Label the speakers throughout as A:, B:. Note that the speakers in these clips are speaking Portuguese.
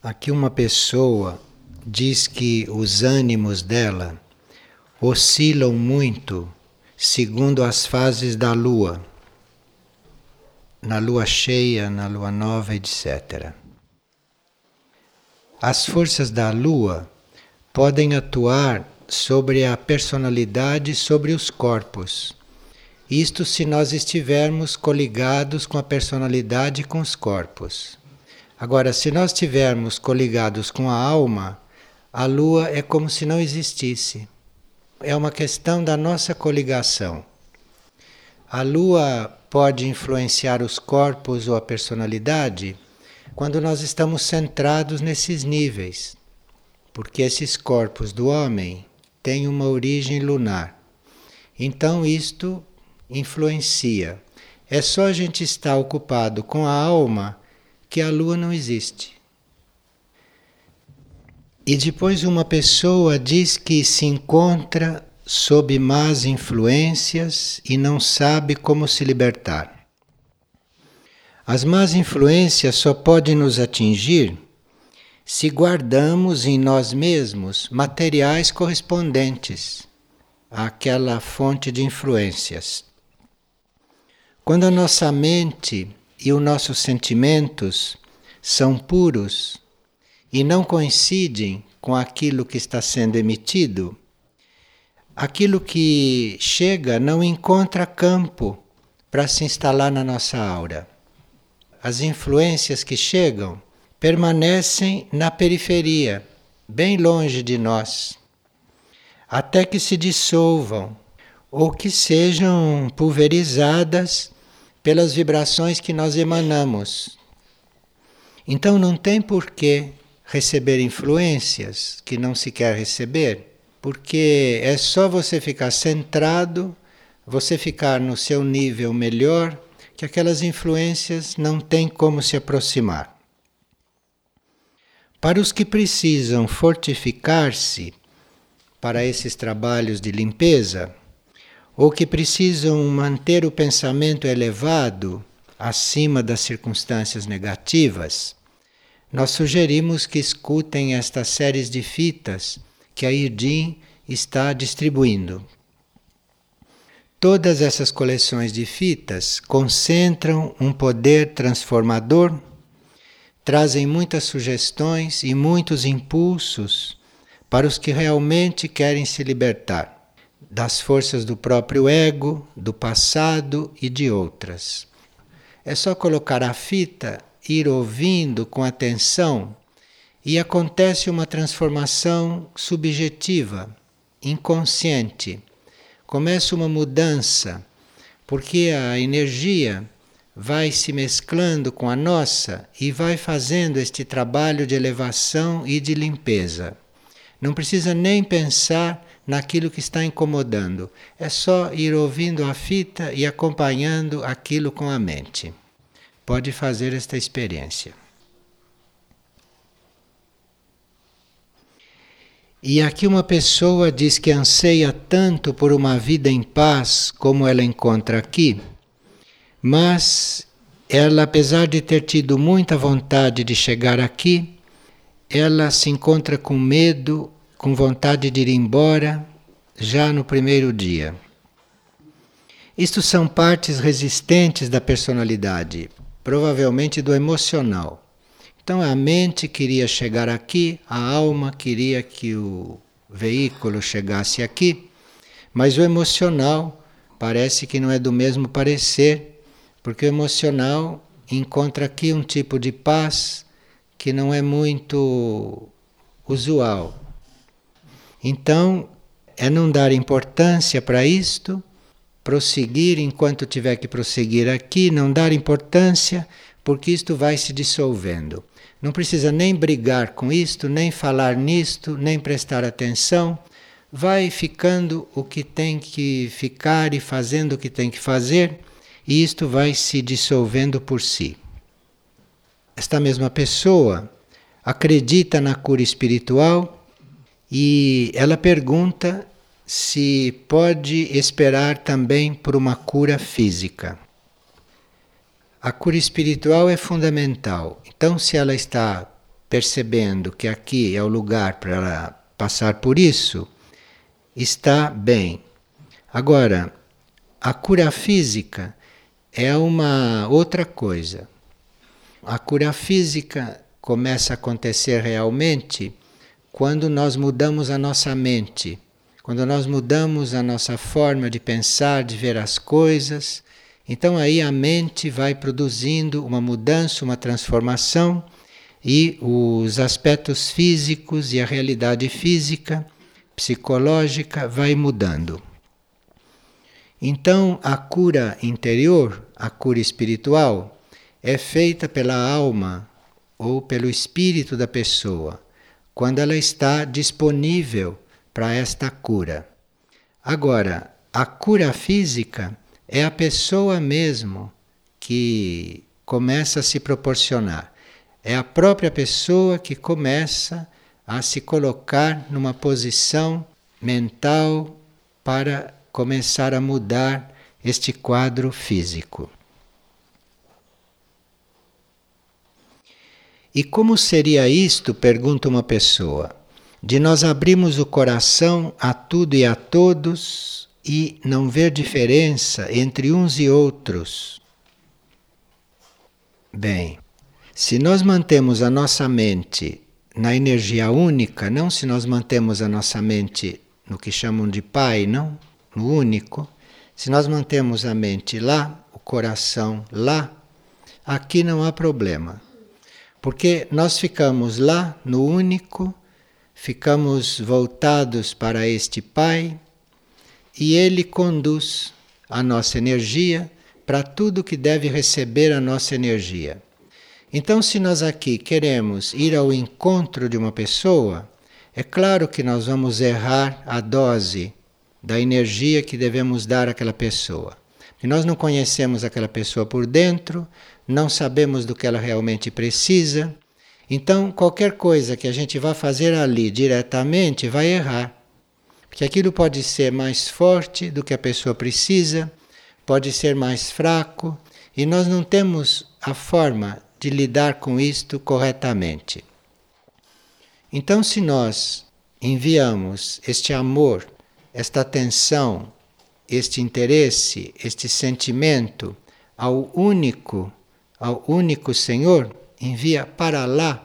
A: Aqui uma pessoa diz que os ânimos dela oscilam muito segundo as fases da lua, na lua cheia, na lua nova, etc. As forças da lua podem atuar sobre a personalidade, sobre os corpos. Isto se nós estivermos coligados com a personalidade e com os corpos. Agora, se nós estivermos coligados com a alma, a lua é como se não existisse. É uma questão da nossa coligação. A lua pode influenciar os corpos ou a personalidade quando nós estamos centrados nesses níveis, porque esses corpos do homem têm uma origem lunar. Então, isto influencia. É só a gente estar ocupado com a alma que a lua não existe. E depois uma pessoa diz que se encontra sob más influências e não sabe como se libertar. As más influências só podem nos atingir se guardamos em nós mesmos materiais correspondentes àquela fonte de influências. Quando a nossa mente e os nossos sentimentos são puros e não coincidem com aquilo que está sendo emitido, aquilo que chega não encontra campo para se instalar na nossa aura. As influências que chegam permanecem na periferia, bem longe de nós, até que se dissolvam ou que sejam pulverizadas pelas vibrações que nós emanamos. Então não tem por que receber influências que não se quer receber, porque é só você ficar centrado, você ficar no seu nível melhor, que aquelas influências não têm como se aproximar. Para os que precisam fortificar-se para esses trabalhos de limpeza, ou que precisam manter o pensamento elevado acima das circunstâncias negativas, nós sugerimos que escutem estas séries de fitas que a Irdim está distribuindo. Todas essas coleções de fitas concentram um poder transformador, trazem muitas sugestões e muitos impulsos para os que realmente querem se libertar das forças do próprio ego, do passado e de outras. É só colocar a fita, ir ouvindo com atenção e acontece uma transformação subjetiva, inconsciente. Começa uma mudança, porque a energia vai se mesclando com a nossa e vai fazendo este trabalho de elevação e de limpeza. Não precisa nem pensar naquilo que está incomodando. É só ir ouvindo a fita e acompanhando aquilo com a mente. Pode fazer esta experiência. E aqui uma pessoa diz que anseia tanto por uma vida em paz como ela encontra aqui, mas ela, apesar de ter tido muita vontade de chegar aqui, ela se encontra com medo com vontade de ir embora já no primeiro dia. Isto são partes resistentes da personalidade, provavelmente do emocional. Então a mente queria chegar aqui, a alma queria que o veículo chegasse aqui, mas o emocional parece que não é do mesmo parecer, porque o emocional encontra aqui um tipo de paz que não é muito usual. Então, é não dar importância para isto, prosseguir enquanto tiver que prosseguir aqui, não dar importância, porque isto vai se dissolvendo. Não precisa nem brigar com isto, nem falar nisto, nem prestar atenção. Vai ficando o que tem que ficar e fazendo o que tem que fazer, e isto vai se dissolvendo por si. Esta mesma pessoa acredita na cura espiritual e ela pergunta se pode esperar também por uma cura física. A cura espiritual é fundamental. Então, se ela está percebendo que aqui é o lugar para ela passar por isso, está bem. Agora, a cura física é uma outra coisa. A cura física começa a acontecer realmente quando nós mudamos a nossa mente, quando nós mudamos a nossa forma de pensar, de ver as coisas. Então aí a mente vai produzindo uma mudança, uma transformação e os aspectos físicos e a realidade física, psicológica vai mudando. Então, a cura interior, a cura espiritual, é feita pela alma ou pelo espírito da pessoa, quando ela está disponível para esta cura. Agora, a cura física é a pessoa mesmo que começa a se proporcionar. É a própria pessoa que começa a se colocar numa posição mental para começar a mudar este quadro físico. E como seria isto? pergunta uma pessoa. De nós abrirmos o coração a tudo e a todos e não ver diferença entre uns e outros. Bem, se nós mantemos a nossa mente na energia única, não se nós mantemos a nossa mente no que chamam de Pai, não? no único, se nós mantemos a mente lá, o coração lá, aqui não há problema. Porque nós ficamos lá no único, ficamos voltados para este Pai e Ele conduz a nossa energia para tudo que deve receber a nossa energia. Então, se nós aqui queremos ir ao encontro de uma pessoa, é claro que nós vamos errar a dose da energia que devemos dar àquela pessoa. E nós não conhecemos aquela pessoa por dentro, não sabemos do que ela realmente precisa. Então, qualquer coisa que a gente vá fazer ali diretamente vai errar. Porque aquilo pode ser mais forte do que a pessoa precisa, pode ser mais fraco, e nós não temos a forma de lidar com isto corretamente. Então, se nós enviamos este amor esta atenção, este interesse, este sentimento ao único, ao único Senhor, envia para lá.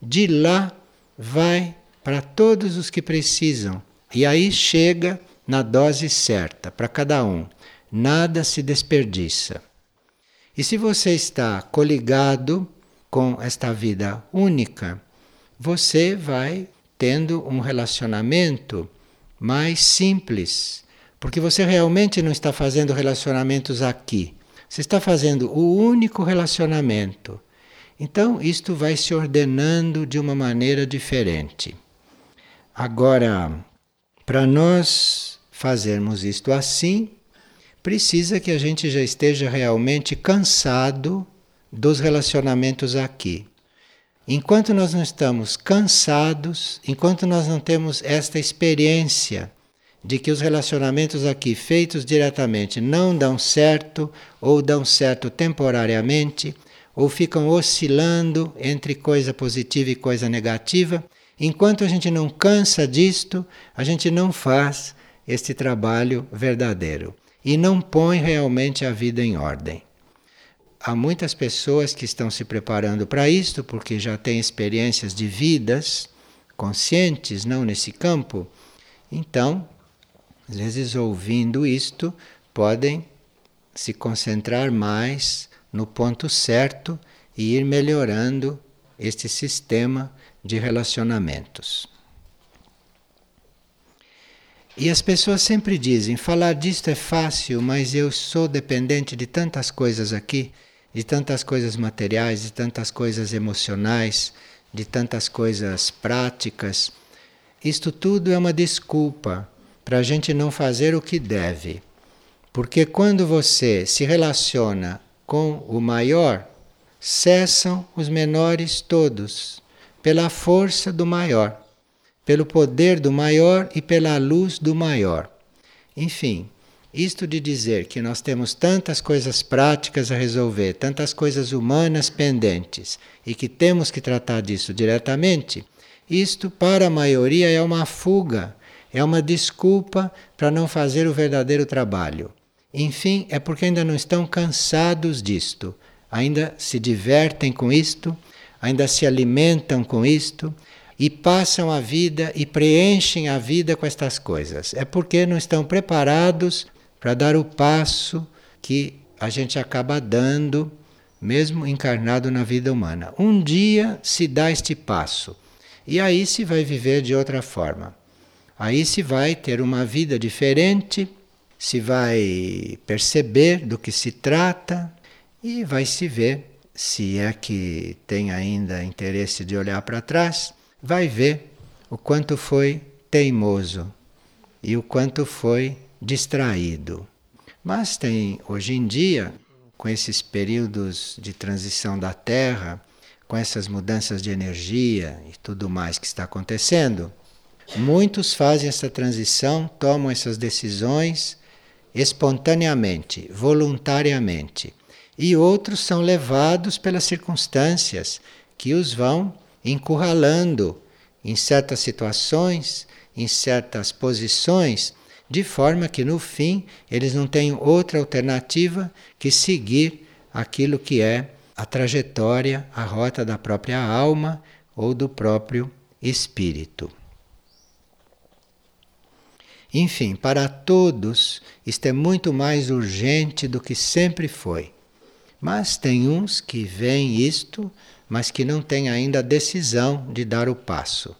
A: De lá vai para todos os que precisam. E aí chega na dose certa para cada um. Nada se desperdiça. E se você está coligado com esta vida única, você vai tendo um relacionamento mais simples, porque você realmente não está fazendo relacionamentos aqui. Você está fazendo o único relacionamento. Então, isto vai se ordenando de uma maneira diferente. Agora, para nós fazermos isto assim, precisa que a gente já esteja realmente cansado dos relacionamentos aqui. Enquanto nós não estamos cansados, enquanto nós não temos esta experiência de que os relacionamentos aqui feitos diretamente não dão certo ou dão certo temporariamente ou ficam oscilando entre coisa positiva e coisa negativa, enquanto a gente não cansa disto, a gente não faz este trabalho verdadeiro e não põe realmente a vida em ordem há muitas pessoas que estão se preparando para isto porque já têm experiências de vidas conscientes, não nesse campo. Então, às vezes ouvindo isto, podem se concentrar mais no ponto certo e ir melhorando este sistema de relacionamentos. E as pessoas sempre dizem: falar disto é fácil, mas eu sou dependente de tantas coisas aqui de tantas coisas materiais, de tantas coisas emocionais, de tantas coisas práticas. Isto tudo é uma desculpa para a gente não fazer o que deve. Porque quando você se relaciona com o maior, cessam os menores todos, pela força do maior, pelo poder do maior e pela luz do maior. Enfim, Isto de dizer que nós temos tantas coisas práticas a resolver, tantas coisas humanas pendentes e que temos que tratar disso diretamente, isto para a maioria é uma fuga, é uma desculpa para não fazer o verdadeiro trabalho. Enfim, é porque ainda não estão cansados disto, ainda se divertem com isto, ainda se alimentam com isto e passam a vida e preenchem a vida com estas coisas. É porque não estão preparados para dar o passo que a gente acaba dando, mesmo encarnado na vida humana. Um dia se dá este passo e aí se vai viver de outra forma. Aí se vai ter uma vida diferente, se vai perceber do que se trata e vai se ver, se é que tem ainda interesse de olhar para trás, vai ver o quanto foi teimoso e o quanto foi distraído. Mas tem, hoje em dia, com esses períodos de transição da Terra, com essas mudanças de energia e tudo mais que está acontecendo, muitos fazem essa transição, tomam essas decisões espontaneamente, voluntariamente, e outros são levados pelas circunstâncias que os vão encurralando em certas situações, em certas posições de forma que no fim eles não tenham outra alternativa que seguir aquilo que é a trajetória, a rota da própria alma ou do próprio espírito. Enfim, para todos isto é muito mais urgente do que sempre foi. Mas tem uns que veem isto, mas que não têm ainda a decisão de dar o passo.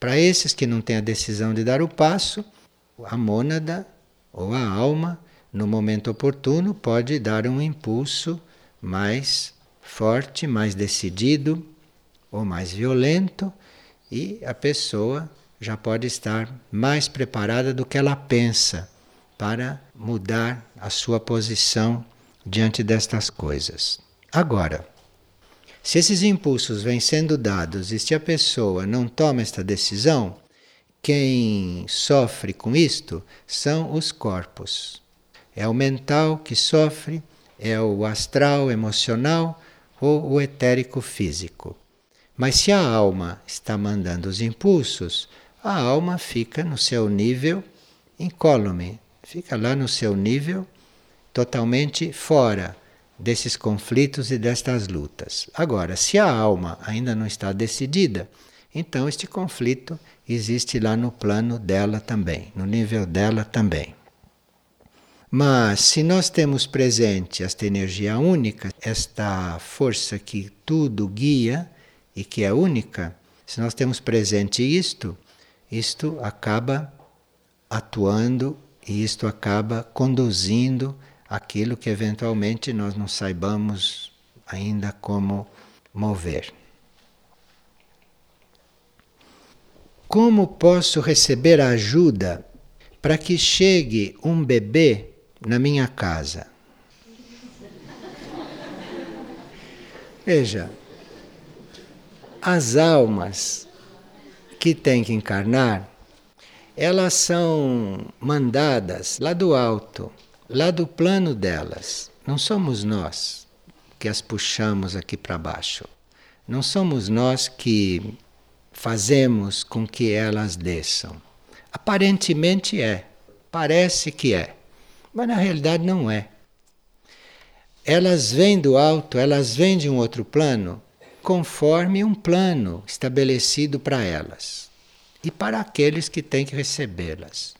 A: Para esses que não têm a decisão de dar o passo, a mônada ou a alma, no momento oportuno, pode dar um impulso mais forte, mais decidido ou mais violento, e a pessoa já pode estar mais preparada do que ela pensa para mudar a sua posição diante destas coisas. Agora, se esses impulsos vêm sendo dados e se a pessoa não toma esta decisão, quem sofre com isto são os corpos. É o mental que sofre, é o astral emocional ou o etérico físico. Mas se a alma está mandando os impulsos, a alma fica no seu nível incólume, fica lá no seu nível totalmente fora desses conflitos e destas lutas. Agora, se a alma ainda não está decidida, então este conflito existe lá no plano dela também, no nível dela também. Mas se nós temos presente esta energia única, esta força que tudo guia e que é única, se nós temos presente isto, isto acaba atuando e isto acaba conduzindo aquilo que eventualmente nós não saibamos ainda como mover. Como posso receber ajuda para que chegue um bebê na minha casa? Veja, as almas que têm que encarnar, elas são mandadas lá do alto, lá do plano delas. Não somos nós que as puxamos aqui para baixo. Não somos nós que fazemos com que elas desçam. Aparentemente é, parece que é, mas na realidade não é. Elas vêm do alto, elas vêm de um outro plano, conforme um plano estabelecido para elas e para aqueles que têm que recebê-las.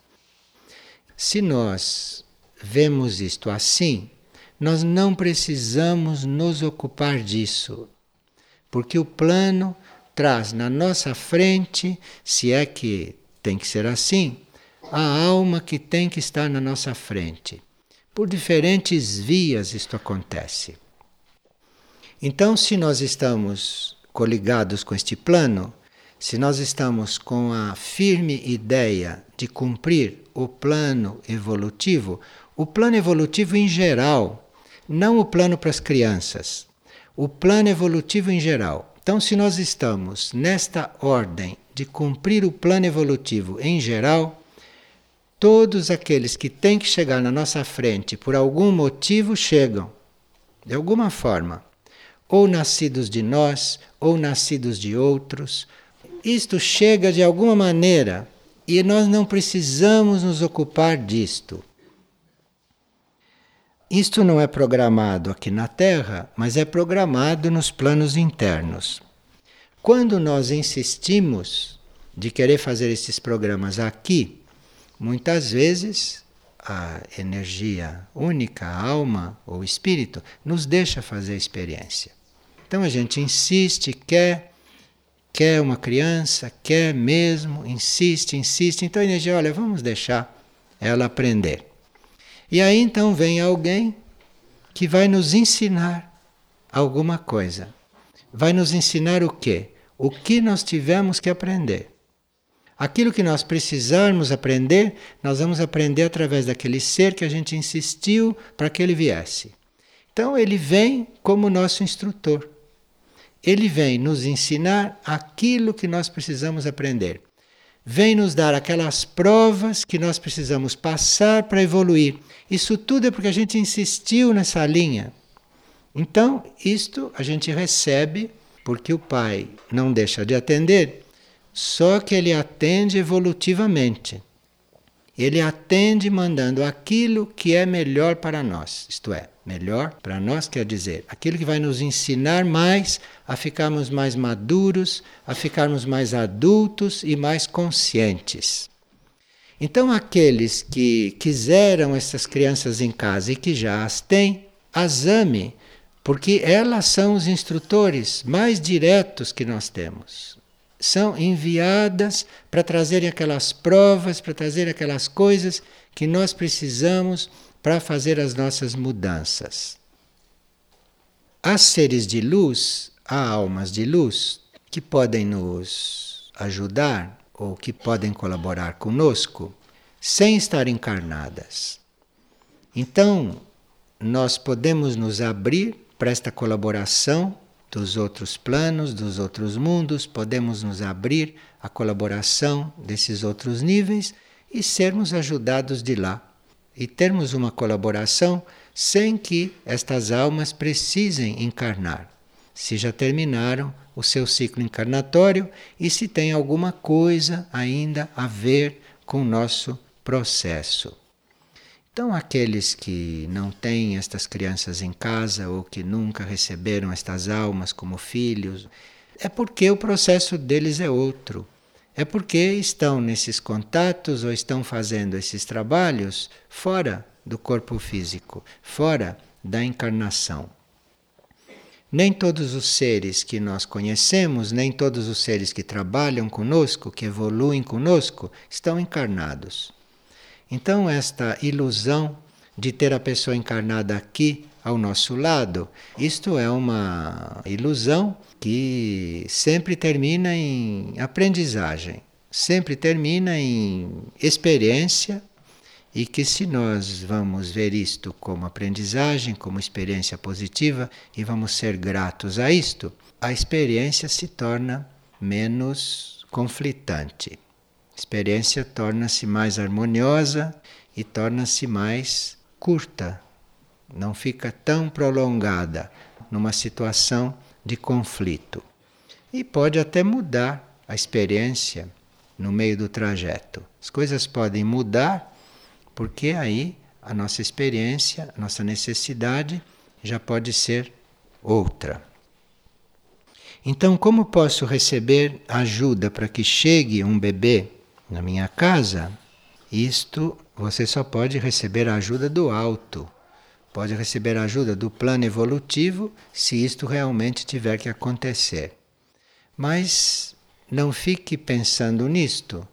A: Se nós vemos isto assim, nós não precisamos nos ocupar disso, porque o plano traz na nossa frente, se é que tem que ser assim, a alma que tem que estar na nossa frente. Por diferentes vias isto acontece. Então, se nós estamos coligados com este plano, se nós estamos com a firme ideia de cumprir o plano evolutivo, o plano evolutivo em geral, não o plano para as crianças, o plano evolutivo em geral, então, se nós estamos nesta ordem de cumprir o plano evolutivo em geral, todos aqueles que têm que chegar na nossa frente por algum motivo chegam, de alguma forma, ou nascidos de nós, ou nascidos de outros. Isto chega de alguma maneira e nós não precisamos nos ocupar disto. Isto não é programado aqui na Terra, mas é programado nos planos internos. Quando nós insistimos de querer fazer esses programas aqui, muitas vezes a energia única, a alma ou espírito, nos deixa fazer a experiência. Então a gente insiste, quer, quer uma criança, quer mesmo, insiste, insiste. Então a energia, olha, vamos deixar ela aprender. E aí então vem alguém que vai nos ensinar alguma coisa. Vai nos ensinar o quê? O que nós tivemos que aprender. Aquilo que nós precisarmos aprender, nós vamos aprender através daquele ser que a gente insistiu para que ele viesse. Então ele vem como nosso instrutor. Ele vem nos ensinar aquilo que nós precisamos aprender vem nos dar aquelas provas que nós precisamos passar para evoluir. Isso tudo é porque a gente insistiu nessa linha. Então, isto a gente recebe porque o pai não deixa de atender, só que ele atende evolutivamente. Ele atende mandando aquilo que é melhor para nós, isto é, melhor para nós quer dizer aquilo que vai nos ensinar mais a ficarmos mais maduros, a ficarmos mais adultos e mais conscientes. Então, aqueles que quiseram essas crianças em casa e que já as têm, as ame, porque elas são os instrutores mais diretos que nós temos são enviadas para trazerem aquelas provas, para trazer aquelas coisas que nós precisamos para fazer as nossas mudanças. Há seres de luz, há almas de luz que podem nos ajudar ou que podem colaborar conosco sem estar encarnadas. Então, nós podemos nos abrir para esta colaboração dos outros planos, dos outros mundos, podemos nos abrir à colaboração desses outros níveis e sermos ajudados de lá. E termos uma colaboração sem que estas almas precisem encarnar. Se já terminaram o seu ciclo encarnatório e se tem alguma coisa ainda a ver com o nosso processo. Então, aqueles que não têm estas crianças em casa ou que nunca receberam estas almas como filhos, é porque o processo deles é outro. É porque estão nesses contatos ou estão fazendo esses trabalhos fora do corpo físico, fora da encarnação. Nem todos os seres que nós conhecemos, nem todos os seres que trabalham conosco, que evoluem conosco, estão encarnados. Então, esta ilusão de ter a pessoa encarnada aqui ao nosso lado, isto é uma ilusão que sempre termina em aprendizagem, sempre termina em experiência e que se nós vamos ver isto como aprendizagem, como experiência positiva e vamos ser gratos a isto, a experiência se torna menos conflitante experiência torna-se mais harmoniosa e torna-se mais curta, não fica tão prolongada numa situação de conflito. E pode até mudar a experiência no meio do trajeto. As coisas podem mudar porque aí a nossa experiência, a nossa necessidade já pode ser outra. Então, como posso receber ajuda para que chegue um bebê na minha casa, isto você só pode receber a ajuda do alto. Pode receber a ajuda do plano evolutivo se isto realmente tiver que acontecer. Mas não fique pensando nisto,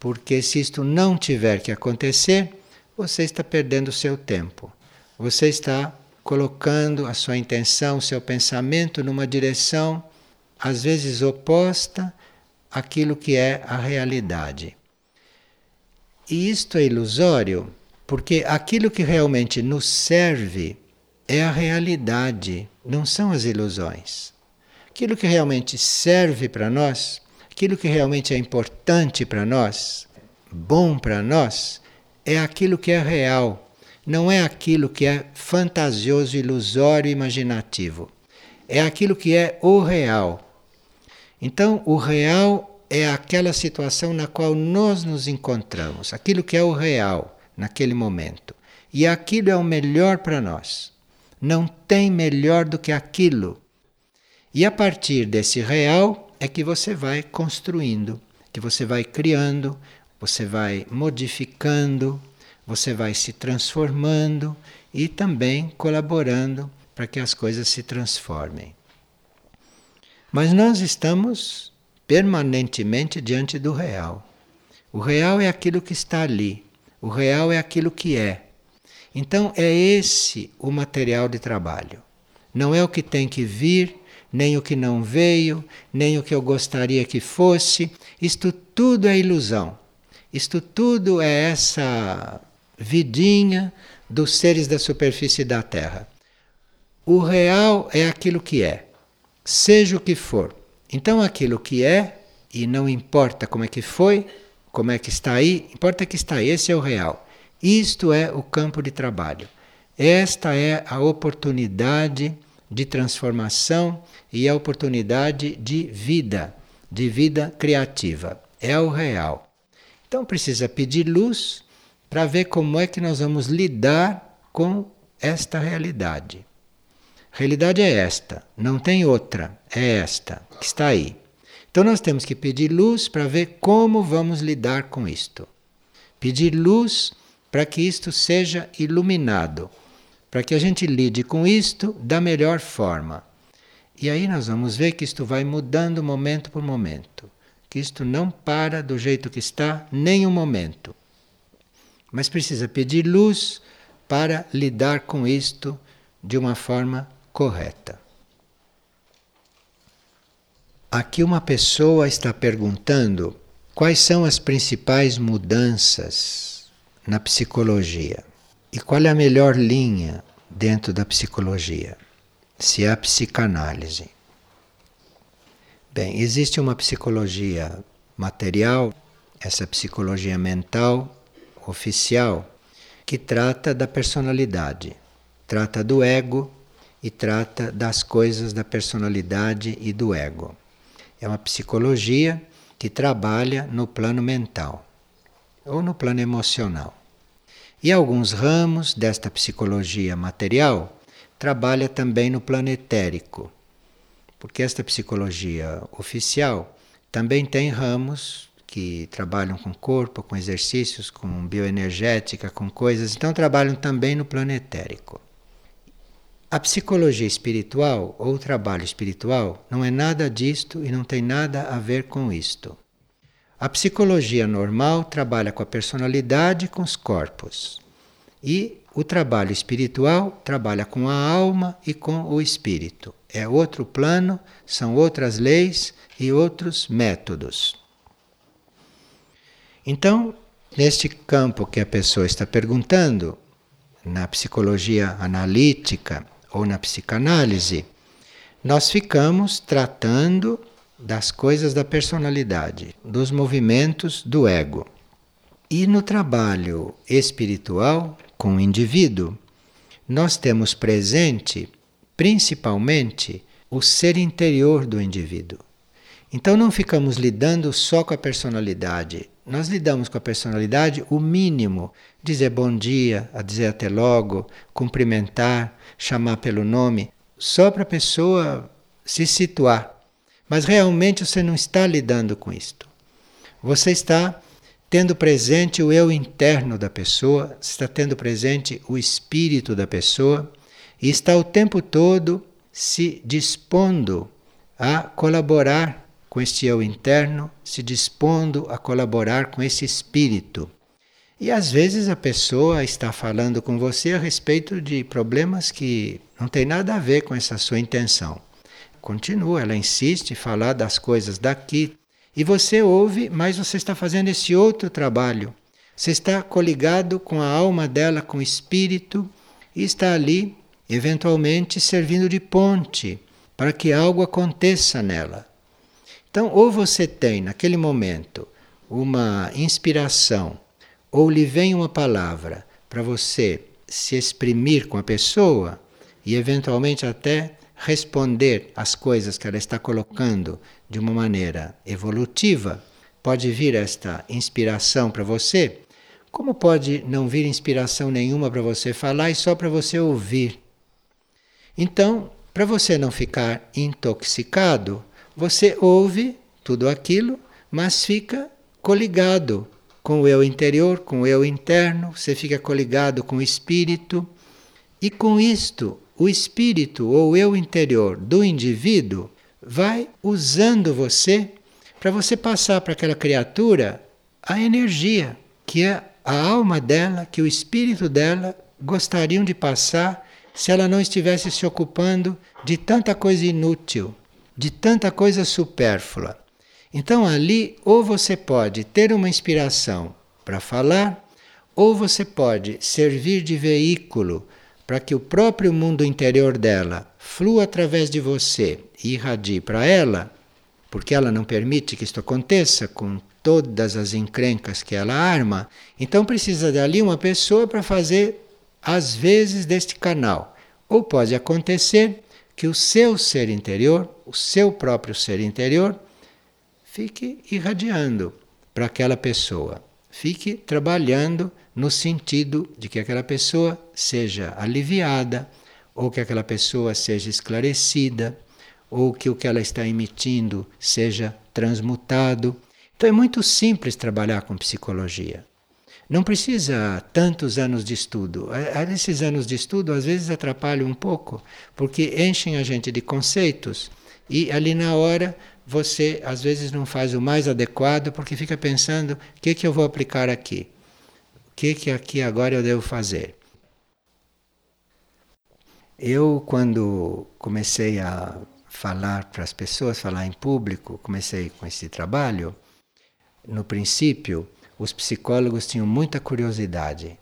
A: porque se isto não tiver que acontecer, você está perdendo o seu tempo. Você está colocando a sua intenção, o seu pensamento numa direção às vezes oposta aquilo que é a realidade. E isto é ilusório porque aquilo que realmente nos serve é a realidade, não são as ilusões. Aquilo que realmente serve para nós, aquilo que realmente é importante para nós, bom para nós, é aquilo que é real, não é aquilo que é fantasioso, ilusório, imaginativo. É aquilo que é o real. Então, o real é aquela situação na qual nós nos encontramos, aquilo que é o real naquele momento. E aquilo é o melhor para nós. Não tem melhor do que aquilo. E a partir desse real é que você vai construindo, que você vai criando, você vai modificando, você vai se transformando e também colaborando para que as coisas se transformem. Mas nós estamos permanentemente diante do real. O real é aquilo que está ali, o real é aquilo que é. Então é esse o material de trabalho. Não é o que tem que vir, nem o que não veio, nem o que eu gostaria que fosse. Isto tudo é ilusão. Isto tudo é essa vidinha dos seres da superfície da Terra. O real é aquilo que é, seja o que for. Então, aquilo que é, e não importa como é que foi, como é que está aí, importa que está aí, esse é o real. Isto é o campo de trabalho. Esta é a oportunidade de transformação e a oportunidade de vida, de vida criativa. É o real. Então precisa pedir luz para ver como é que nós vamos lidar com esta realidade. Realidade é esta, não tem outra, é esta que está aí. Então nós temos que pedir luz para ver como vamos lidar com isto. Pedir luz para que isto seja iluminado, para que a gente lide com isto da melhor forma. E aí nós vamos ver que isto vai mudando momento por momento, que isto não para do jeito que está nem um momento. Mas precisa pedir luz para lidar com isto de uma forma correta. Aqui uma pessoa está perguntando quais são as principais mudanças na psicologia e qual é a melhor linha dentro da psicologia, se é a psicanálise. Bem, existe uma psicologia material, essa psicologia mental oficial, que trata da personalidade, trata do ego e trata das coisas da personalidade e do ego. É uma psicologia que trabalha no plano mental ou no plano emocional. E alguns ramos desta psicologia material trabalha também no plano etérico, porque esta psicologia oficial também tem ramos que trabalham com corpo, com exercícios, com bioenergética, com coisas, então trabalham também no plano etérico. A psicologia espiritual ou o trabalho espiritual não é nada disto e não tem nada a ver com isto. A psicologia normal trabalha com a personalidade e com os corpos. E o trabalho espiritual trabalha com a alma e com o espírito. É outro plano, são outras leis e outros métodos. Então, neste campo que a pessoa está perguntando, na psicologia analítica, ou na psicanálise, nós ficamos tratando das coisas da personalidade, dos movimentos do ego. E no trabalho espiritual com o indivíduo, nós temos presente principalmente o ser interior do indivíduo. Então não ficamos lidando só com a personalidade, nós lidamos com a personalidade o mínimo, dizer bom dia, a dizer até logo, cumprimentar, chamar pelo nome, só para a pessoa se situar. Mas realmente você não está lidando com isto. Você está tendo presente o eu interno da pessoa, está tendo presente o espírito da pessoa e está o tempo todo se dispondo a colaborar com este eu interno, se dispondo a colaborar com esse espírito. E às vezes a pessoa está falando com você a respeito de problemas que não tem nada a ver com essa sua intenção. Continua, ela insiste em falar das coisas daqui. E você ouve, mas você está fazendo esse outro trabalho. Você está coligado com a alma dela, com o espírito, e está ali, eventualmente, servindo de ponte para que algo aconteça nela. Então, ou você tem naquele momento uma inspiração, ou lhe vem uma palavra para você se exprimir com a pessoa e eventualmente até responder às coisas que ela está colocando de uma maneira evolutiva, pode vir esta inspiração para você, como pode não vir inspiração nenhuma para você falar e só para você ouvir? Então, para você não ficar intoxicado, você ouve tudo aquilo, mas fica coligado com o eu interior, com o eu interno, você fica coligado com o espírito, e com isto, o espírito ou eu interior do indivíduo vai usando você para você passar para aquela criatura a energia que é a alma dela, que o espírito dela gostariam de passar se ela não estivesse se ocupando de tanta coisa inútil, de tanta coisa supérflua. Então ali, ou você pode ter uma inspiração para falar, ou você pode servir de veículo para que o próprio mundo interior dela flua através de você e irradie para ela, porque ela não permite que isto aconteça com todas as encrencas que ela arma, então precisa dali uma pessoa para fazer às vezes deste canal. Ou pode acontecer que o seu ser interior, o seu próprio ser interior, fique irradiando para aquela pessoa. Fique trabalhando no sentido de que aquela pessoa seja aliviada, ou que aquela pessoa seja esclarecida, ou que o que ela está emitindo seja transmutado. Então é muito simples trabalhar com psicologia. Não precisa tantos anos de estudo. Esses anos de estudo às vezes atrapalham um pouco, porque enchem a gente de conceitos e ali na hora você às vezes não faz o mais adequado porque fica pensando o que, que eu vou aplicar aqui, o que, que aqui agora eu devo fazer. Eu, quando comecei a falar para as pessoas, falar em público, comecei com esse trabalho, no princípio, os psicólogos tinham muita curiosidade.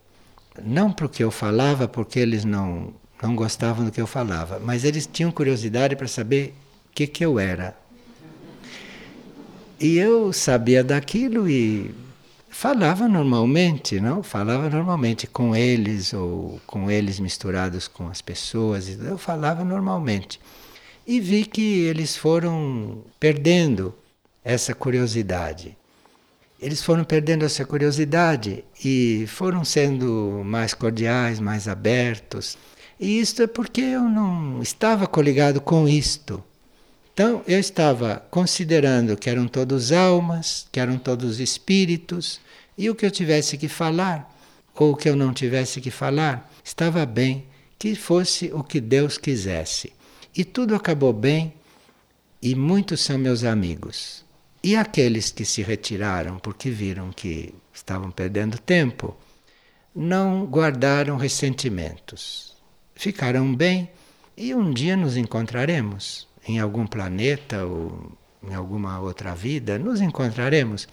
A: Não porque eu falava, porque eles não, não gostavam do que eu falava, mas eles tinham curiosidade para saber o que, que eu era. E eu sabia daquilo e falava normalmente, não? Falava normalmente com eles ou com eles misturados com as pessoas. Eu falava normalmente. E vi que eles foram perdendo essa curiosidade. Eles foram perdendo essa curiosidade e foram sendo mais cordiais, mais abertos. E isto é porque eu não estava coligado com isto. Então eu estava considerando que eram todos almas, que eram todos espíritos, e o que eu tivesse que falar, ou o que eu não tivesse que falar, estava bem, que fosse o que Deus quisesse. E tudo acabou bem, e muitos são meus amigos. E aqueles que se retiraram porque viram que estavam perdendo tempo, não guardaram ressentimentos. Ficaram bem e um dia nos encontraremos em algum planeta ou em alguma outra vida, nos encontraremos.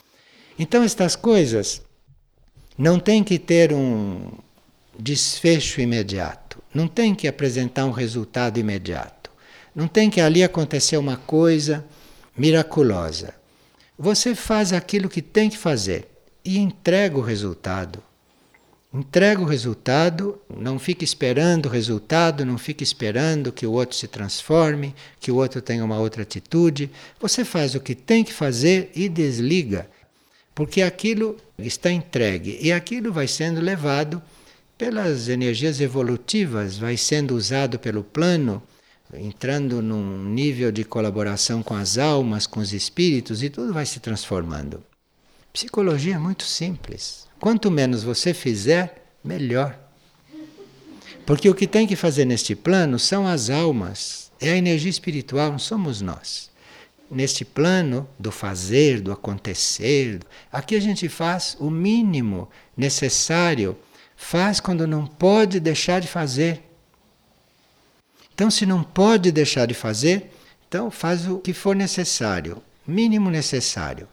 A: Então, estas coisas não tem que ter um desfecho imediato, não tem que apresentar um resultado imediato, não tem que ali acontecer uma coisa miraculosa. Você faz aquilo que tem que fazer e entrega o resultado. Entrega o resultado, não fique esperando o resultado, não fique esperando que o outro se transforme, que o outro tenha uma outra atitude. Você faz o que tem que fazer e desliga, porque aquilo está entregue e aquilo vai sendo levado pelas energias evolutivas, vai sendo usado pelo plano, entrando num nível de colaboração com as almas, com os espíritos e tudo vai se transformando. Psicologia é muito simples. Quanto menos você fizer, melhor. Porque o que tem que fazer neste plano são as almas, é a energia espiritual, não somos nós. Neste plano do fazer, do acontecer, aqui a gente faz o mínimo necessário, faz quando não pode deixar de fazer. Então, se não pode deixar de fazer, então faz o que for necessário, mínimo necessário.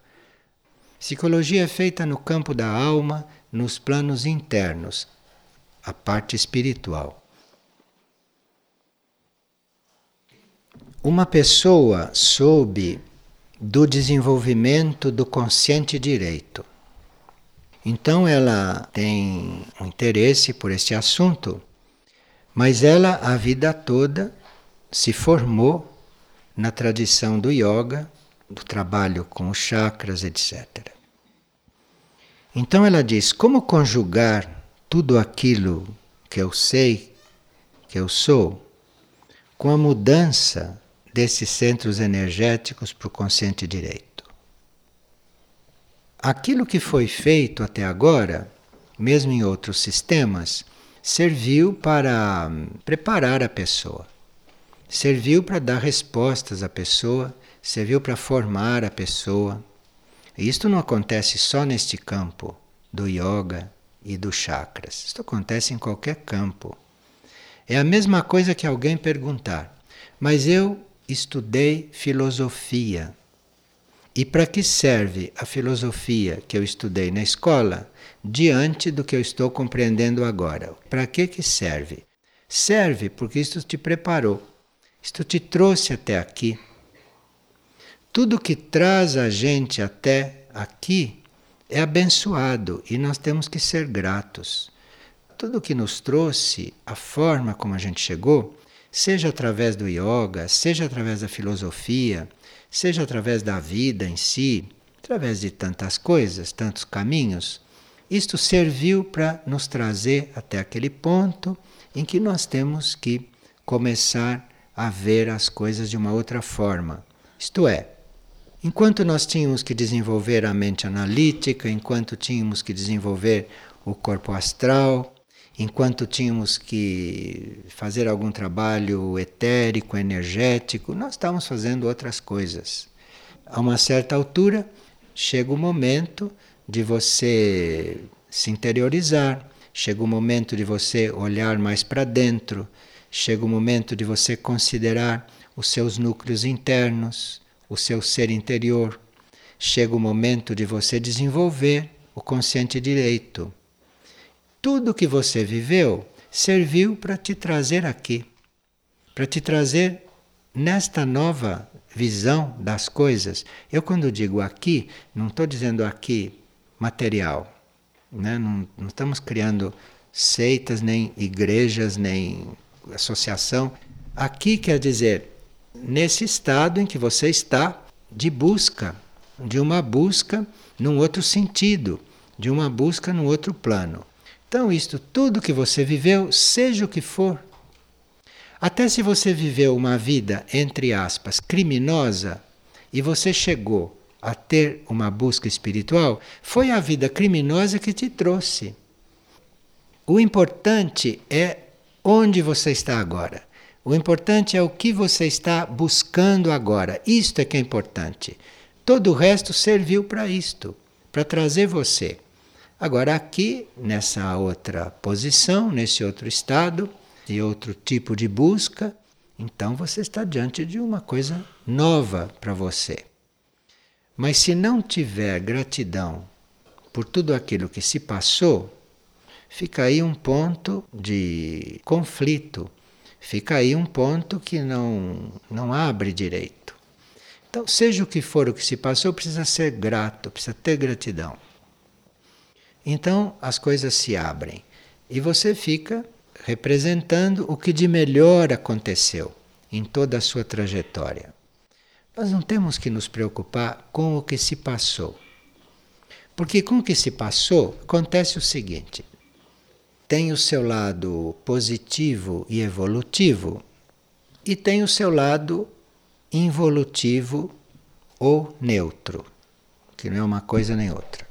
A: Psicologia é feita no campo da alma, nos planos internos, a parte espiritual. Uma pessoa soube do desenvolvimento do consciente direito. Então ela tem um interesse por este assunto, mas ela a vida toda se formou na tradição do yoga, do trabalho com os chakras, etc. Então ela diz: como conjugar tudo aquilo que eu sei, que eu sou, com a mudança desses centros energéticos para o consciente direito. Aquilo que foi feito até agora, mesmo em outros sistemas, serviu para preparar a pessoa, serviu para dar respostas à pessoa, serviu para formar a pessoa. E isto não acontece só neste campo do yoga e dos chakras. Isto acontece em qualquer campo. É a mesma coisa que alguém perguntar: mas eu estudei filosofia. E para que serve a filosofia que eu estudei na escola diante do que eu estou compreendendo agora? Para que que serve? Serve porque isto te preparou. Isto te trouxe até aqui. Tudo que traz a gente até aqui é abençoado e nós temos que ser gratos. Tudo que nos trouxe, a forma como a gente chegou, seja através do yoga, seja através da filosofia, seja através da vida em si, através de tantas coisas, tantos caminhos, isto serviu para nos trazer até aquele ponto em que nós temos que começar a ver as coisas de uma outra forma. Isto é, enquanto nós tínhamos que desenvolver a mente analítica, enquanto tínhamos que desenvolver o corpo astral, enquanto tínhamos que fazer algum trabalho etérico, energético, nós estávamos fazendo outras coisas. A uma certa altura, chega o momento de você se interiorizar, chega o momento de você olhar mais para dentro, chega o momento de você considerar os seus núcleos internos, o seu ser interior. Chega o momento de você desenvolver o consciente direito tudo que você viveu serviu para te trazer aqui, para te trazer nesta nova visão das coisas. Eu, quando digo aqui, não estou dizendo aqui material, né? não, não estamos criando seitas, nem igrejas, nem associação. Aqui quer dizer nesse estado em que você está de busca, de uma busca num outro sentido, de uma busca num outro plano. Então, isto tudo que você viveu, seja o que for, até se você viveu uma vida, entre aspas, criminosa, e você chegou a ter uma busca espiritual, foi a vida criminosa que te trouxe. O importante é onde você está agora. O importante é o que você está buscando agora. Isto é que é importante. Todo o resto serviu para isto, para trazer você Agora, aqui, nessa outra posição, nesse outro estado, de outro tipo de busca, então você está diante de uma coisa nova para você. Mas se não tiver gratidão por tudo aquilo que se passou, fica aí um ponto de conflito, fica aí um ponto que não, não abre direito. Então, seja o que for o que se passou, precisa ser grato, precisa ter gratidão. Então as coisas se abrem e você fica representando o que de melhor aconteceu em toda a sua trajetória. Nós não temos que nos preocupar com o que se passou. Porque com o que se passou acontece o seguinte: tem o seu lado positivo e evolutivo, e tem o seu lado involutivo ou neutro, que não é uma coisa nem outra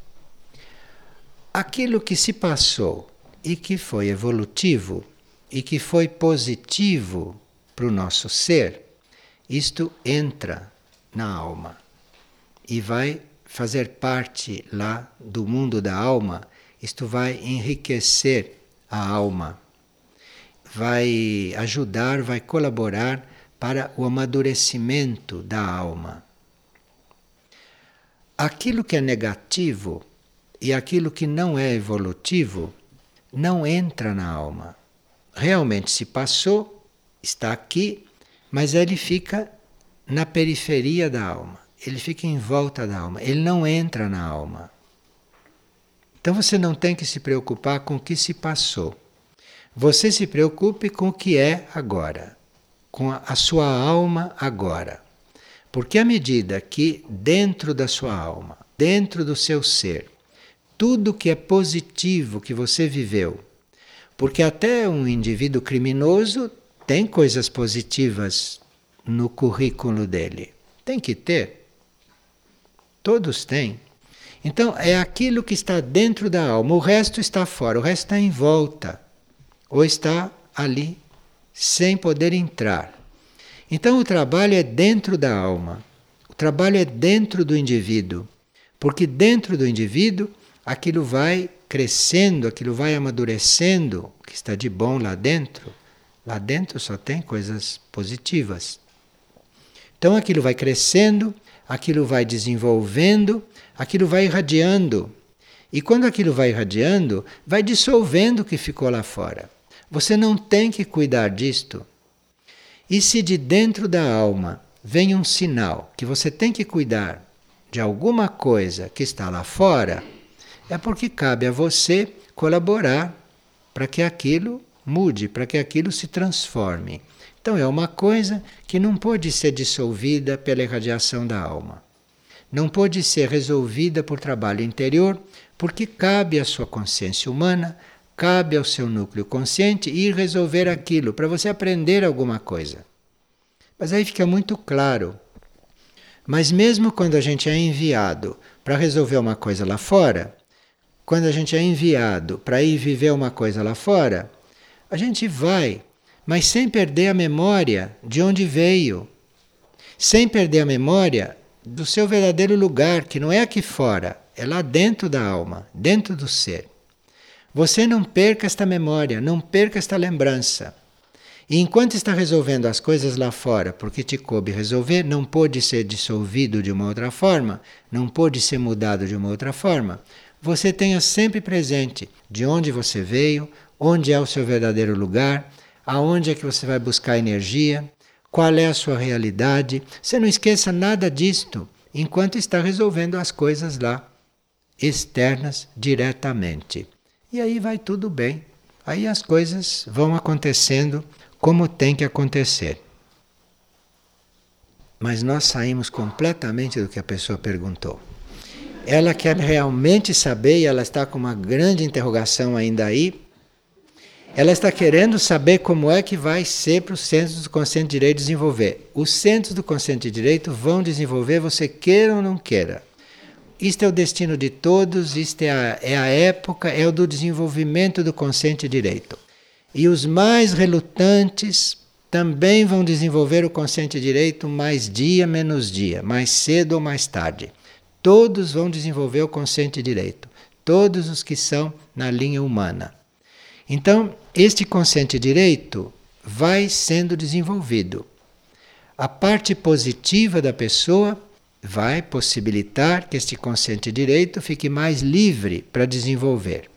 A: aquilo que se passou e que foi evolutivo e que foi positivo para o nosso ser, isto entra na alma e vai fazer parte lá do mundo da alma, isto vai enriquecer a alma, vai ajudar, vai colaborar para o amadurecimento da alma. Aquilo que é negativo e aquilo que não é evolutivo não entra na alma. Realmente se passou, está aqui, mas ele fica na periferia da alma. Ele fica em volta da alma. Ele não entra na alma. Então você não tem que se preocupar com o que se passou. Você se preocupe com o que é agora, com a sua alma agora. Porque à medida que dentro da sua alma, dentro do seu ser, tudo que é positivo que você viveu, porque até um indivíduo criminoso tem coisas positivas no currículo dele. Tem que ter. Todos têm. Então é aquilo que está dentro da alma, o resto está fora, o resto está em volta ou está ali sem poder entrar. Então o trabalho é dentro da alma, o trabalho é dentro do indivíduo, porque dentro do indivíduo aquilo vai crescendo, aquilo vai amadurecendo, o que está de bom lá dentro. Lá dentro só tem coisas positivas. Então aquilo vai crescendo, aquilo vai desenvolvendo, aquilo vai irradiando. E quando aquilo vai irradiando, vai dissolvendo o que ficou lá fora. Você não tem que cuidar disto. E se de dentro da alma vem um sinal que você tem que cuidar de alguma coisa que está lá fora, é porque cabe a você colaborar para que aquilo mude, para que aquilo se transforme. Então é uma coisa que não pode ser dissolvida pela irradiação da alma. Não pode ser resolvida por trabalho interior, porque cabe à sua consciência humana cabe ao seu núcleo consciente ir resolver aquilo, para você aprender alguma coisa. Mas aí fica muito claro. Mas mesmo quando a gente é enviado para resolver uma coisa lá fora, quando a gente é enviado para ir viver uma coisa lá fora, a gente vai, mas sem perder a memória de onde veio, sem perder a memória do seu verdadeiro lugar, que não é aqui fora, é lá dentro da alma, dentro do ser. Você não perca esta memória, não perca esta lembrança. E enquanto está resolvendo as coisas lá fora, porque te coube resolver, não pôde ser dissolvido de uma outra forma, não pôde ser mudado de uma outra forma, você tenha sempre presente de onde você veio, onde é o seu verdadeiro lugar, aonde é que você vai buscar energia, qual é a sua realidade. Você não esqueça nada disto enquanto está resolvendo as coisas lá externas diretamente. E aí vai tudo bem. Aí as coisas vão acontecendo como tem que acontecer. Mas nós saímos completamente do que a pessoa perguntou. Ela quer realmente saber e ela está com uma grande interrogação ainda aí. Ela está querendo saber como é que vai ser para os centros do consciente de direito desenvolver. Os centros do consciente de direito vão desenvolver, você queira ou não queira. Isto é o destino de todos, isto é a, é a época, é o do desenvolvimento do consciente direito. E os mais relutantes também vão desenvolver o consciente direito mais dia menos dia, mais cedo ou mais tarde. Todos vão desenvolver o consciente direito, todos os que são na linha humana. Então, este consciente direito vai sendo desenvolvido. A parte positiva da pessoa vai possibilitar que este consciente direito fique mais livre para desenvolver.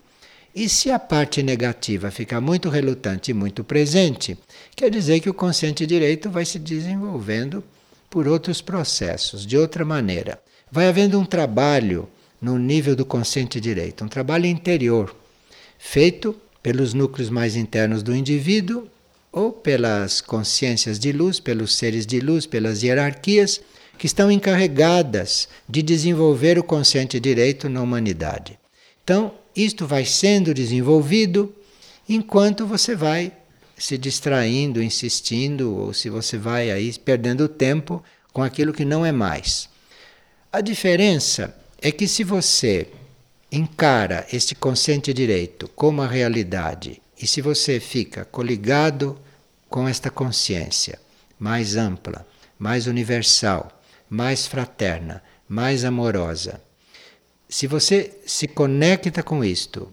A: E se a parte negativa ficar muito relutante e muito presente, quer dizer que o consciente direito vai se desenvolvendo por outros processos, de outra maneira. Vai havendo um trabalho no nível do consciente direito, um trabalho interior, feito pelos núcleos mais internos do indivíduo ou pelas consciências de luz, pelos seres de luz, pelas hierarquias que estão encarregadas de desenvolver o consciente direito na humanidade. Então, isto vai sendo desenvolvido enquanto você vai se distraindo, insistindo, ou se você vai aí perdendo tempo com aquilo que não é mais. A diferença é que se você encara este consciente direito como a realidade e se você fica coligado com esta consciência mais ampla, mais universal, mais fraterna, mais amorosa. Se você se conecta com isto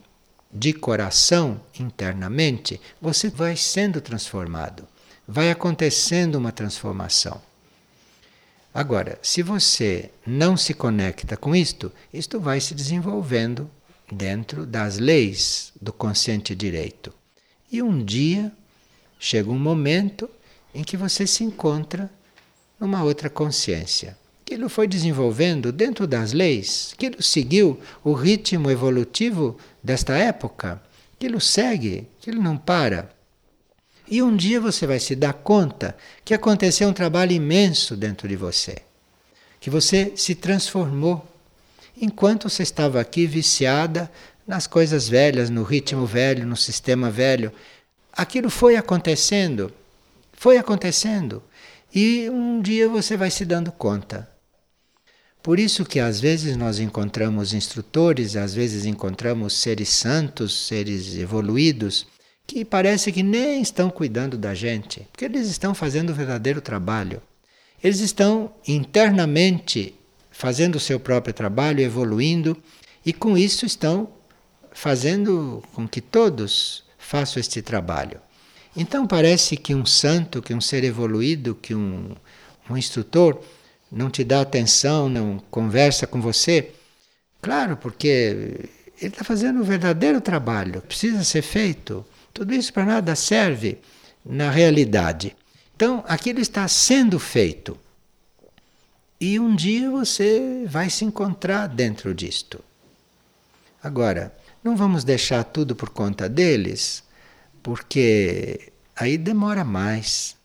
A: de coração internamente, você vai sendo transformado. Vai acontecendo uma transformação. Agora, se você não se conecta com isto, isto vai se desenvolvendo dentro das leis do consciente direito. E um dia chega um momento em que você se encontra numa outra consciência. Aquilo foi desenvolvendo dentro das leis, aquilo seguiu o ritmo evolutivo desta época, aquilo segue, aquilo não para. E um dia você vai se dar conta que aconteceu um trabalho imenso dentro de você, que você se transformou enquanto você estava aqui viciada nas coisas velhas, no ritmo velho, no sistema velho. Aquilo foi acontecendo, foi acontecendo. E um dia você vai se dando conta. Por isso que às vezes nós encontramos instrutores, às vezes encontramos seres santos, seres evoluídos, que parece que nem estão cuidando da gente, porque eles estão fazendo o verdadeiro trabalho. Eles estão internamente fazendo o seu próprio trabalho, evoluindo, e com isso estão fazendo com que todos façam este trabalho. Então parece que um santo, que um ser evoluído, que um, um instrutor, não te dá atenção, não conversa com você. Claro, porque ele está fazendo o verdadeiro trabalho, precisa ser feito. Tudo isso para nada serve na realidade. Então, aquilo está sendo feito. E um dia você vai se encontrar dentro disto. Agora, não vamos deixar tudo por conta deles, porque aí demora mais.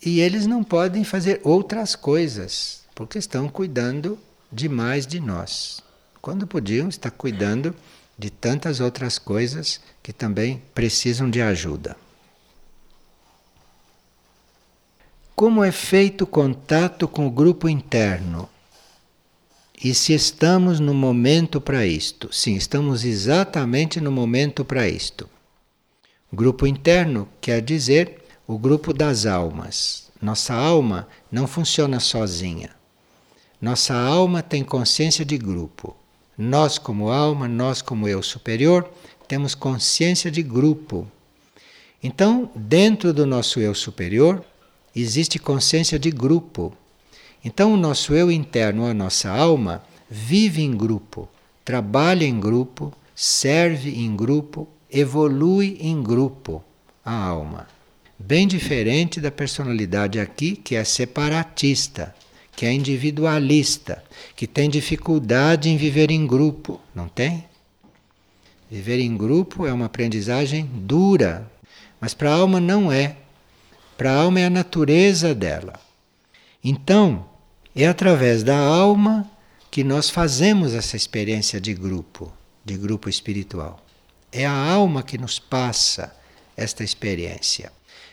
A: E eles não podem fazer outras coisas, porque estão cuidando demais de nós, quando podiam estar cuidando de tantas outras coisas que também precisam de ajuda. Como é feito o contato com o grupo interno? E se estamos no momento para isto? Sim, estamos exatamente no momento para isto. Grupo interno quer dizer o grupo das almas. Nossa alma não funciona sozinha. Nossa alma tem consciência de grupo. Nós, como alma, nós, como eu superior, temos consciência de grupo. Então, dentro do nosso eu superior, existe consciência de grupo. Então, o nosso eu interno, a nossa alma, vive em grupo, trabalha em grupo, serve em grupo, evolui em grupo a alma. Bem diferente da personalidade aqui, que é separatista, que é individualista, que tem dificuldade em viver em grupo, não tem? Viver em grupo é uma aprendizagem dura, mas para a alma não é. Para a alma é a natureza dela. Então, é através da alma que nós fazemos essa experiência de grupo, de grupo espiritual. É a alma que nos passa esta experiência.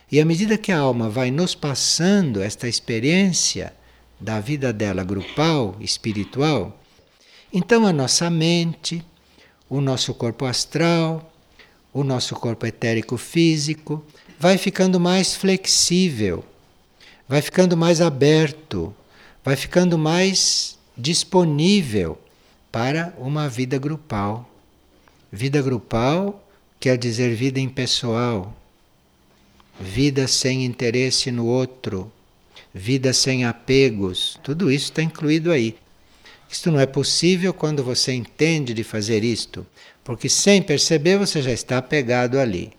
A: E à medida que a alma vai nos passando esta experiência da vida dela grupal, espiritual, então a nossa mente, o nosso corpo astral, o nosso corpo etérico físico vai ficando mais flexível, vai ficando mais aberto, vai ficando mais disponível para uma vida grupal. Vida grupal quer dizer vida impessoal, vida sem interesse no outro, vida sem apegos, tudo isso está incluído aí. Isto não é possível quando você entende de fazer isto, porque sem perceber você já está apegado ali.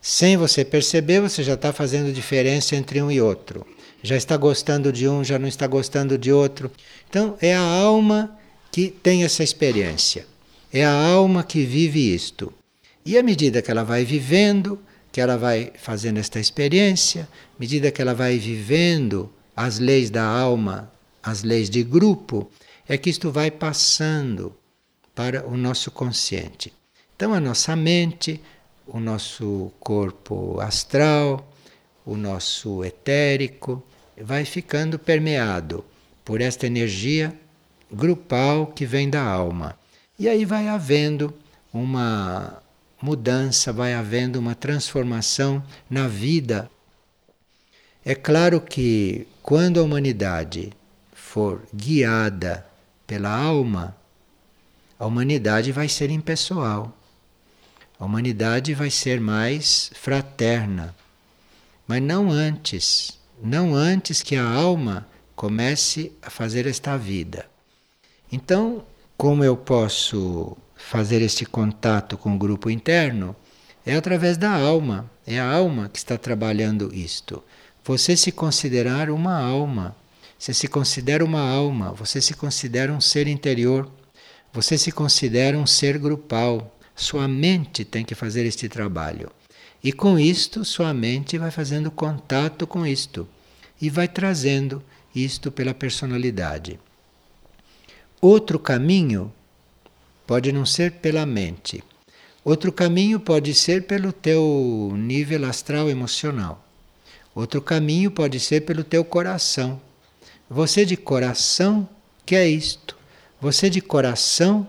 A: Sem você perceber, você já está fazendo diferença entre um e outro. Já está gostando de um, já não está gostando de outro. Então, é a alma que tem essa experiência. É a alma que vive isto. E à medida que ela vai vivendo, que ela vai fazendo esta experiência, à medida que ela vai vivendo as leis da alma, as leis de grupo, é que isto vai passando para o nosso consciente. Então, a nossa mente, o nosso corpo astral, o nosso etérico, vai ficando permeado por esta energia grupal que vem da alma. E aí vai havendo uma mudança, vai havendo uma transformação na vida. É claro que quando a humanidade for guiada pela alma, a humanidade vai ser impessoal. A humanidade vai ser mais fraterna. Mas não antes, não antes que a alma comece a fazer esta vida. Então, como eu posso fazer este contato com o grupo interno é através da alma. É a alma que está trabalhando isto. Você se considerar uma alma, Você se considera uma alma, você se considera um ser interior, você se considera um ser grupal. Sua mente tem que fazer este trabalho. E com isto, sua mente vai fazendo contato com isto e vai trazendo isto pela personalidade. Outro caminho pode não ser pela mente. Outro caminho pode ser pelo teu nível astral emocional. Outro caminho pode ser pelo teu coração. Você de coração quer isto. Você de coração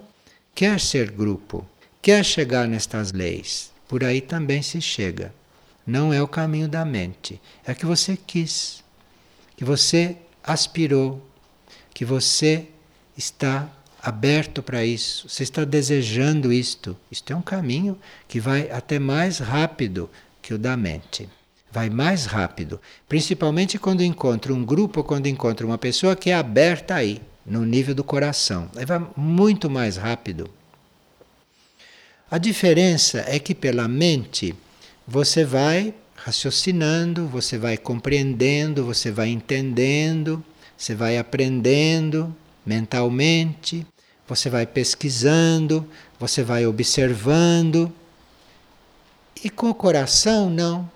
A: quer ser grupo, quer chegar nestas leis. Por aí também se chega. Não é o caminho da mente, é que você quis, que você aspirou, que você está aberto para isso, você está desejando isto. Isto é um caminho que vai até mais rápido que o da mente vai mais rápido, principalmente quando encontra um grupo, quando encontra uma pessoa que é aberta aí, no nível do coração. Aí vai muito mais rápido. A diferença é que pela mente você vai raciocinando, você vai compreendendo, você vai entendendo, você vai aprendendo mentalmente, você vai pesquisando, você vai observando. E com o coração, não.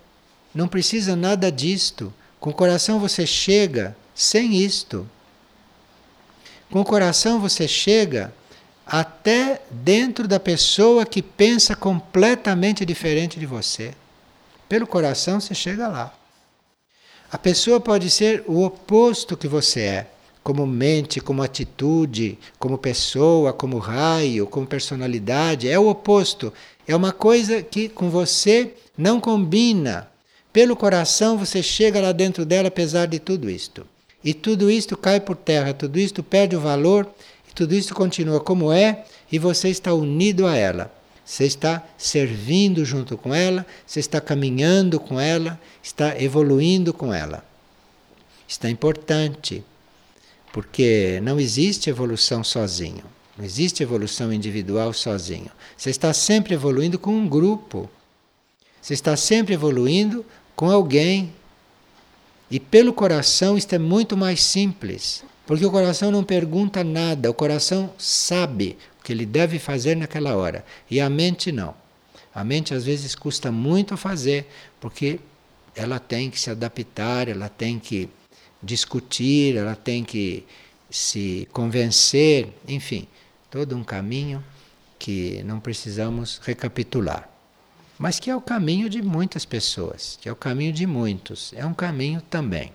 A: Não precisa nada disto. Com o coração você chega sem isto. Com o coração você chega até dentro da pessoa que pensa completamente diferente de você. Pelo coração você chega lá. A pessoa pode ser o oposto que você é, como mente, como atitude, como pessoa, como raio, como personalidade. É o oposto. É uma coisa que com você não combina. Pelo coração você chega lá dentro dela apesar de tudo isto. E tudo isto cai por terra, tudo isto perde o valor, e tudo isto continua como é, e você está unido a ela. Você está servindo junto com ela, você está caminhando com ela, está evoluindo com ela. Isto é importante, porque não existe evolução sozinho, não existe evolução individual sozinho. Você está sempre evoluindo com um grupo. Você está sempre evoluindo com alguém. E pelo coração isto é muito mais simples, porque o coração não pergunta nada, o coração sabe o que ele deve fazer naquela hora, e a mente não. A mente às vezes custa muito fazer, porque ela tem que se adaptar, ela tem que discutir, ela tem que se convencer, enfim, todo um caminho que não precisamos recapitular mas que é o caminho de muitas pessoas, que é o caminho de muitos, é um caminho também.